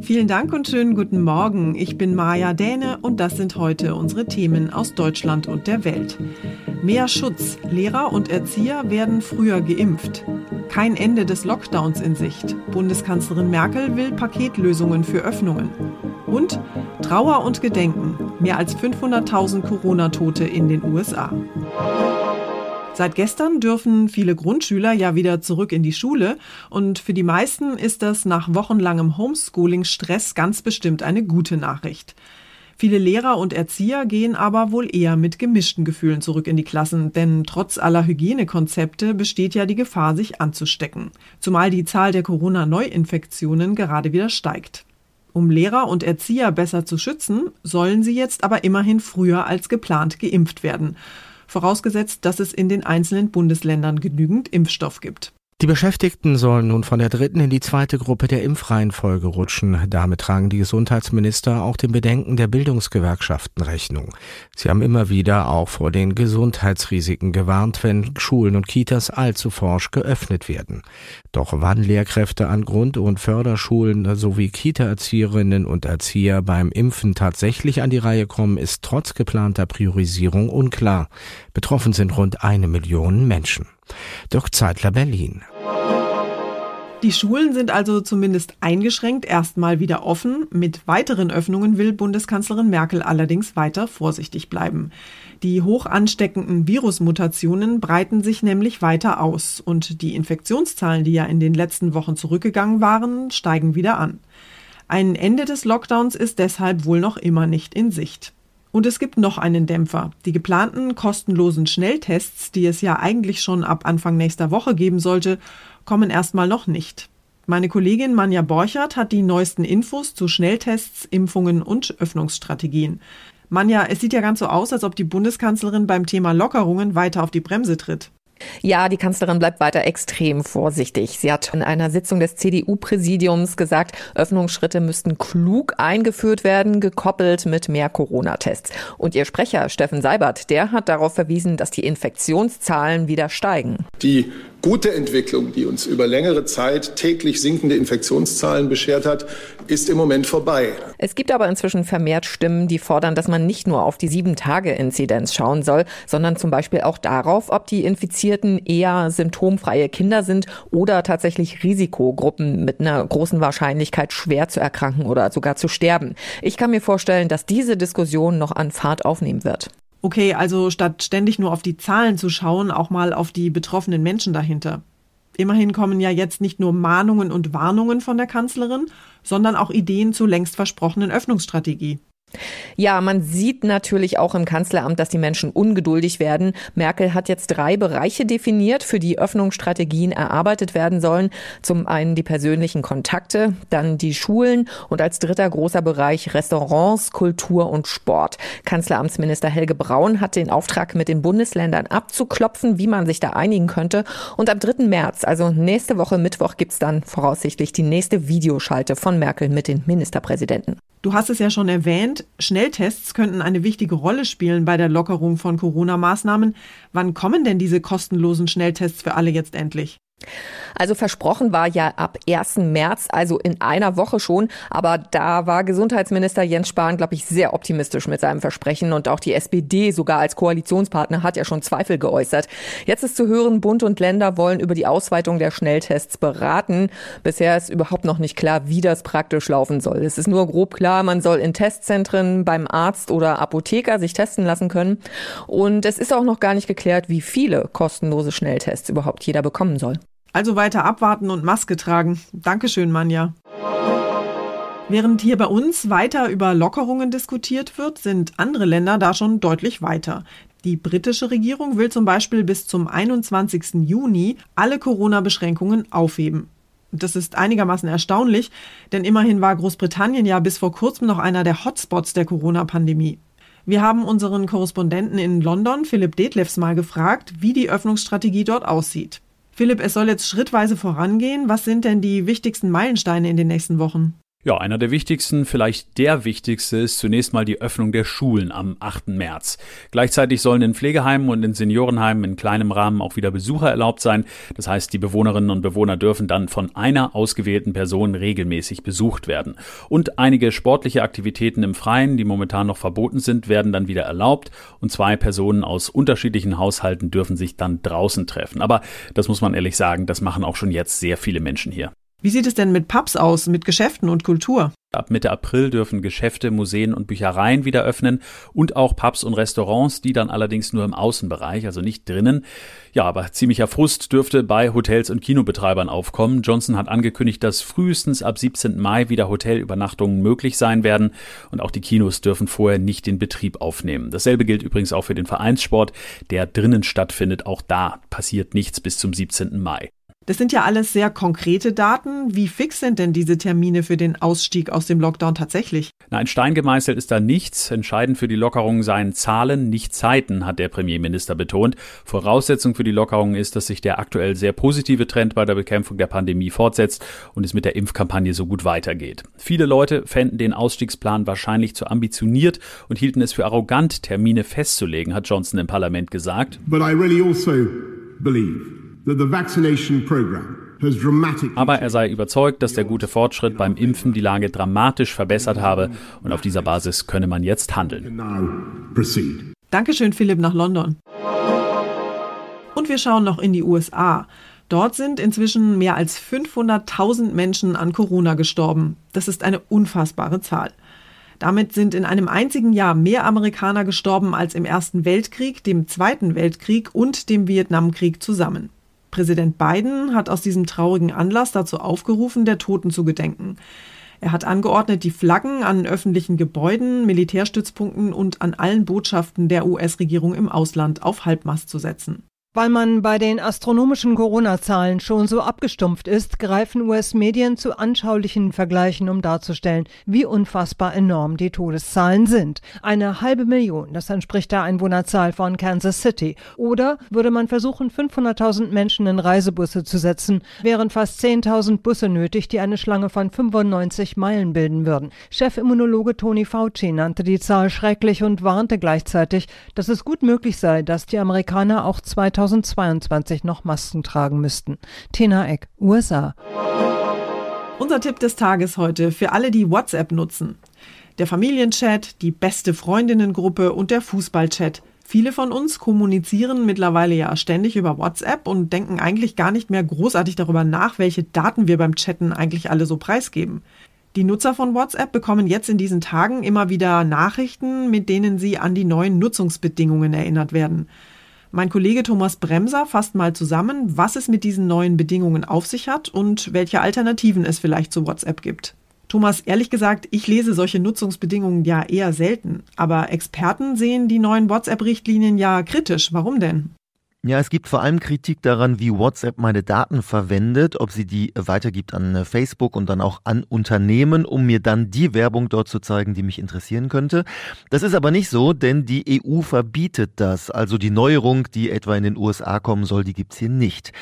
Vielen Dank und schönen guten Morgen. Ich bin Maja Däne und das sind heute unsere Themen aus Deutschland und der Welt. Mehr Schutz. Lehrer und Erzieher werden früher geimpft. Kein Ende des Lockdowns in Sicht. Bundeskanzlerin Merkel will Paketlösungen für Öffnungen. Und Trauer und Gedenken. Mehr als 500.000 Corona-Tote in den USA. Seit gestern dürfen viele Grundschüler ja wieder zurück in die Schule und für die meisten ist das nach wochenlangem Homeschooling-Stress ganz bestimmt eine gute Nachricht. Viele Lehrer und Erzieher gehen aber wohl eher mit gemischten Gefühlen zurück in die Klassen, denn trotz aller Hygienekonzepte besteht ja die Gefahr, sich anzustecken, zumal die Zahl der Corona-Neuinfektionen gerade wieder steigt. Um Lehrer und Erzieher besser zu schützen, sollen sie jetzt aber immerhin früher als geplant geimpft werden vorausgesetzt, dass es in den einzelnen Bundesländern genügend Impfstoff gibt. Die Beschäftigten sollen nun von der dritten in die zweite Gruppe der Impfreihenfolge rutschen. Damit tragen die Gesundheitsminister auch den Bedenken der Bildungsgewerkschaften Rechnung. Sie haben immer wieder auch vor den Gesundheitsrisiken gewarnt, wenn Schulen und Kitas allzu forsch geöffnet werden. Doch wann Lehrkräfte an Grund- und Förderschulen sowie Kita-Erzieherinnen und Erzieher beim Impfen tatsächlich an die Reihe kommen, ist trotz geplanter Priorisierung unklar. Betroffen sind rund eine Million Menschen. Dirk Zeitler Berlin. Die Schulen sind also zumindest eingeschränkt erstmal wieder offen. Mit weiteren Öffnungen will Bundeskanzlerin Merkel allerdings weiter vorsichtig bleiben. Die hoch ansteckenden Virusmutationen breiten sich nämlich weiter aus und die Infektionszahlen, die ja in den letzten Wochen zurückgegangen waren, steigen wieder an. Ein Ende des Lockdowns ist deshalb wohl noch immer nicht in Sicht. Und es gibt noch einen Dämpfer. Die geplanten kostenlosen Schnelltests, die es ja eigentlich schon ab Anfang nächster Woche geben sollte, kommen erstmal noch nicht. Meine Kollegin Manja Borchert hat die neuesten Infos zu Schnelltests, Impfungen und Öffnungsstrategien. Manja, es sieht ja ganz so aus, als ob die Bundeskanzlerin beim Thema Lockerungen weiter auf die Bremse tritt. Ja, die Kanzlerin bleibt weiter extrem vorsichtig. Sie hat in einer Sitzung des CDU-Präsidiums gesagt, Öffnungsschritte müssten klug eingeführt werden, gekoppelt mit mehr Corona-Tests. Und ihr Sprecher Steffen Seibert, der hat darauf verwiesen, dass die Infektionszahlen wieder steigen. Die gute Entwicklung, die uns über längere Zeit täglich sinkende Infektionszahlen beschert hat, ist im Moment vorbei. Es gibt aber inzwischen vermehrt Stimmen, die fordern, dass man nicht nur auf die Sieben-Tage-Inzidenz schauen soll, sondern zum Beispiel auch darauf, ob die Infizierten eher symptomfreie Kinder sind oder tatsächlich Risikogruppen mit einer großen Wahrscheinlichkeit schwer zu erkranken oder sogar zu sterben. Ich kann mir vorstellen, dass diese Diskussion noch an Fahrt aufnehmen wird. Okay, also statt ständig nur auf die Zahlen zu schauen, auch mal auf die betroffenen Menschen dahinter. Immerhin kommen ja jetzt nicht nur Mahnungen und Warnungen von der Kanzlerin, sondern auch Ideen zur längst versprochenen Öffnungsstrategie. Ja, man sieht natürlich auch im Kanzleramt, dass die Menschen ungeduldig werden. Merkel hat jetzt drei Bereiche definiert, für die Öffnungsstrategien erarbeitet werden sollen. Zum einen die persönlichen Kontakte, dann die Schulen und als dritter großer Bereich Restaurants, Kultur und Sport. Kanzleramtsminister Helge Braun hat den Auftrag mit den Bundesländern abzuklopfen, wie man sich da einigen könnte. Und am 3. März, also nächste Woche Mittwoch, gibt's dann voraussichtlich die nächste Videoschalte von Merkel mit den Ministerpräsidenten. Du hast es ja schon erwähnt, Schnelltests könnten eine wichtige Rolle spielen bei der Lockerung von Corona-Maßnahmen. Wann kommen denn diese kostenlosen Schnelltests für alle jetzt endlich? Also versprochen war ja ab 1. März, also in einer Woche schon. Aber da war Gesundheitsminister Jens Spahn, glaube ich, sehr optimistisch mit seinem Versprechen. Und auch die SPD sogar als Koalitionspartner hat ja schon Zweifel geäußert. Jetzt ist zu hören, Bund und Länder wollen über die Ausweitung der Schnelltests beraten. Bisher ist überhaupt noch nicht klar, wie das praktisch laufen soll. Es ist nur grob klar, man soll in Testzentren beim Arzt oder Apotheker sich testen lassen können. Und es ist auch noch gar nicht geklärt, wie viele kostenlose Schnelltests überhaupt jeder bekommen soll. Also weiter abwarten und Maske tragen. Dankeschön, Manja. Während hier bei uns weiter über Lockerungen diskutiert wird, sind andere Länder da schon deutlich weiter. Die britische Regierung will zum Beispiel bis zum 21. Juni alle Corona-Beschränkungen aufheben. Das ist einigermaßen erstaunlich, denn immerhin war Großbritannien ja bis vor kurzem noch einer der Hotspots der Corona-Pandemie. Wir haben unseren Korrespondenten in London, Philipp Detlefs, mal gefragt, wie die Öffnungsstrategie dort aussieht. Philipp, es soll jetzt schrittweise vorangehen. Was sind denn die wichtigsten Meilensteine in den nächsten Wochen? Ja, einer der wichtigsten, vielleicht der wichtigste ist zunächst mal die Öffnung der Schulen am 8. März. Gleichzeitig sollen in Pflegeheimen und in Seniorenheimen in kleinem Rahmen auch wieder Besucher erlaubt sein. Das heißt, die Bewohnerinnen und Bewohner dürfen dann von einer ausgewählten Person regelmäßig besucht werden. Und einige sportliche Aktivitäten im Freien, die momentan noch verboten sind, werden dann wieder erlaubt. Und zwei Personen aus unterschiedlichen Haushalten dürfen sich dann draußen treffen. Aber das muss man ehrlich sagen, das machen auch schon jetzt sehr viele Menschen hier. Wie sieht es denn mit Pubs aus, mit Geschäften und Kultur? Ab Mitte April dürfen Geschäfte, Museen und Büchereien wieder öffnen und auch Pubs und Restaurants, die dann allerdings nur im Außenbereich, also nicht drinnen. Ja, aber ziemlicher Frust dürfte bei Hotels und Kinobetreibern aufkommen. Johnson hat angekündigt, dass frühestens ab 17. Mai wieder Hotelübernachtungen möglich sein werden und auch die Kinos dürfen vorher nicht den Betrieb aufnehmen. Dasselbe gilt übrigens auch für den Vereinssport, der drinnen stattfindet. Auch da passiert nichts bis zum 17. Mai. Das sind ja alles sehr konkrete Daten. Wie fix sind denn diese Termine für den Ausstieg aus dem Lockdown tatsächlich? Na, ein Stein gemeißelt ist da nichts. Entscheidend für die Lockerung seien Zahlen, nicht Zeiten, hat der Premierminister betont. Voraussetzung für die Lockerung ist, dass sich der aktuell sehr positive Trend bei der Bekämpfung der Pandemie fortsetzt und es mit der Impfkampagne so gut weitergeht. Viele Leute fänden den Ausstiegsplan wahrscheinlich zu ambitioniert und hielten es für arrogant, Termine festzulegen, hat Johnson im Parlament gesagt. But I really also believe aber er sei überzeugt, dass der gute Fortschritt beim Impfen die Lage dramatisch verbessert habe und auf dieser Basis könne man jetzt handeln. Dankeschön, Philipp, nach London. Und wir schauen noch in die USA. Dort sind inzwischen mehr als 500.000 Menschen an Corona gestorben. Das ist eine unfassbare Zahl. Damit sind in einem einzigen Jahr mehr Amerikaner gestorben als im Ersten Weltkrieg, dem Zweiten Weltkrieg und dem Vietnamkrieg zusammen. Präsident Biden hat aus diesem traurigen Anlass dazu aufgerufen, der Toten zu gedenken. Er hat angeordnet, die Flaggen an öffentlichen Gebäuden, Militärstützpunkten und an allen Botschaften der US-Regierung im Ausland auf Halbmast zu setzen. Weil man bei den astronomischen Corona-Zahlen schon so abgestumpft ist, greifen US-Medien zu anschaulichen Vergleichen, um darzustellen, wie unfassbar enorm die Todeszahlen sind. Eine halbe Million, das entspricht der Einwohnerzahl von Kansas City. Oder würde man versuchen, 500.000 Menschen in Reisebusse zu setzen, wären fast 10.000 Busse nötig, die eine Schlange von 95 Meilen bilden würden. Chefimmunologe Tony Fauci nannte die Zahl schrecklich und warnte gleichzeitig, dass es gut möglich sei, dass die Amerikaner auch 2000 2022 noch Masken tragen müssten. Tina Eck, USA. Unser Tipp des Tages heute für alle, die WhatsApp nutzen. Der Familienchat, die beste Freundinnengruppe und der Fußballchat. Viele von uns kommunizieren mittlerweile ja ständig über WhatsApp und denken eigentlich gar nicht mehr großartig darüber nach, welche Daten wir beim Chatten eigentlich alle so preisgeben. Die Nutzer von WhatsApp bekommen jetzt in diesen Tagen immer wieder Nachrichten, mit denen sie an die neuen Nutzungsbedingungen erinnert werden. Mein Kollege Thomas Bremser fasst mal zusammen, was es mit diesen neuen Bedingungen auf sich hat und welche Alternativen es vielleicht zu WhatsApp gibt. Thomas, ehrlich gesagt, ich lese solche Nutzungsbedingungen ja eher selten, aber Experten sehen die neuen WhatsApp-Richtlinien ja kritisch. Warum denn? Ja, es gibt vor allem Kritik daran, wie WhatsApp meine Daten verwendet, ob sie die weitergibt an äh, Facebook und dann auch an Unternehmen, um mir dann die Werbung dort zu zeigen, die mich interessieren könnte. Das ist aber nicht so, denn die EU verbietet das. Also die Neuerung, die etwa in den USA kommen soll, die gibt's hier nicht.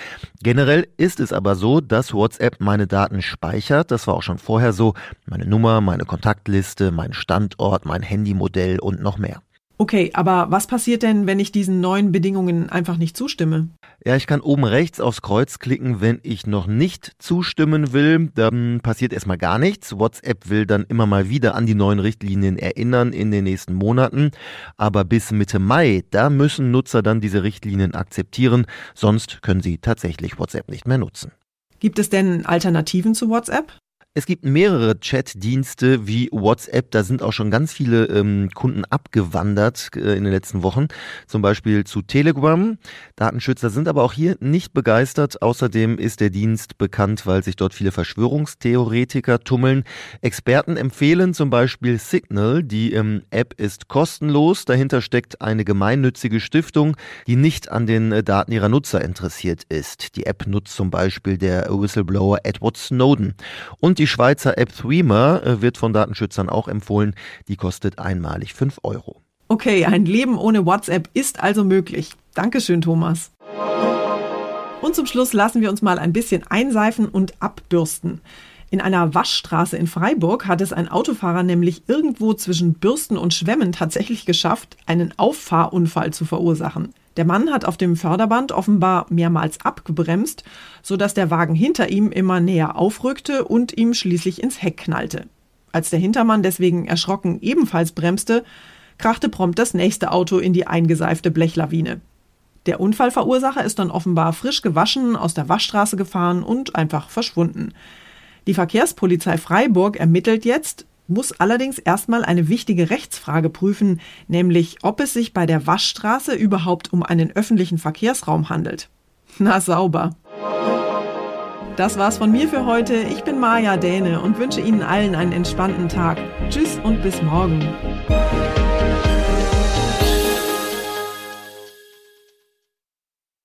Generell ist es aber so, dass WhatsApp meine Daten speichert. Das war auch schon vorher so. Meine Nummer, meine Kontaktliste, mein Standort, mein Handymodell und noch mehr. Okay, aber was passiert denn, wenn ich diesen neuen Bedingungen einfach nicht zustimme? Ja, ich kann oben rechts aufs Kreuz klicken, wenn ich noch nicht zustimmen will. Dann passiert erstmal gar nichts. WhatsApp will dann immer mal wieder an die neuen Richtlinien erinnern in den nächsten Monaten. Aber bis Mitte Mai, da müssen Nutzer dann diese Richtlinien akzeptieren. Sonst können sie tatsächlich WhatsApp nicht mehr nutzen. Gibt es denn Alternativen zu WhatsApp? Es gibt mehrere Chat-Dienste wie WhatsApp. Da sind auch schon ganz viele ähm, Kunden abgewandert äh, in den letzten Wochen. Zum Beispiel zu Telegram. Datenschützer sind aber auch hier nicht begeistert. Außerdem ist der Dienst bekannt, weil sich dort viele Verschwörungstheoretiker tummeln. Experten empfehlen zum Beispiel Signal. Die ähm, App ist kostenlos. Dahinter steckt eine gemeinnützige Stiftung, die nicht an den äh, Daten ihrer Nutzer interessiert ist. Die App nutzt zum Beispiel der Whistleblower Edward Snowden. Und die Schweizer App Threema äh, wird von Datenschützern auch empfohlen. Die kostet einmalig 5 Euro. Okay, ein Leben ohne WhatsApp ist also möglich. Dankeschön, Thomas. Und zum Schluss lassen wir uns mal ein bisschen einseifen und abbürsten. In einer Waschstraße in Freiburg hat es ein Autofahrer nämlich irgendwo zwischen Bürsten und Schwämmen tatsächlich geschafft, einen Auffahrunfall zu verursachen. Der Mann hat auf dem Förderband offenbar mehrmals abgebremst, sodass der Wagen hinter ihm immer näher aufrückte und ihm schließlich ins Heck knallte. Als der Hintermann deswegen erschrocken ebenfalls bremste, krachte prompt das nächste Auto in die eingeseifte Blechlawine. Der Unfallverursacher ist dann offenbar frisch gewaschen aus der Waschstraße gefahren und einfach verschwunden. Die Verkehrspolizei Freiburg ermittelt jetzt, muss allerdings erstmal eine wichtige Rechtsfrage prüfen, nämlich ob es sich bei der Waschstraße überhaupt um einen öffentlichen Verkehrsraum handelt. Na sauber. Das war's von mir für heute. Ich bin Maja Däne und wünsche Ihnen allen einen entspannten Tag. Tschüss und bis morgen.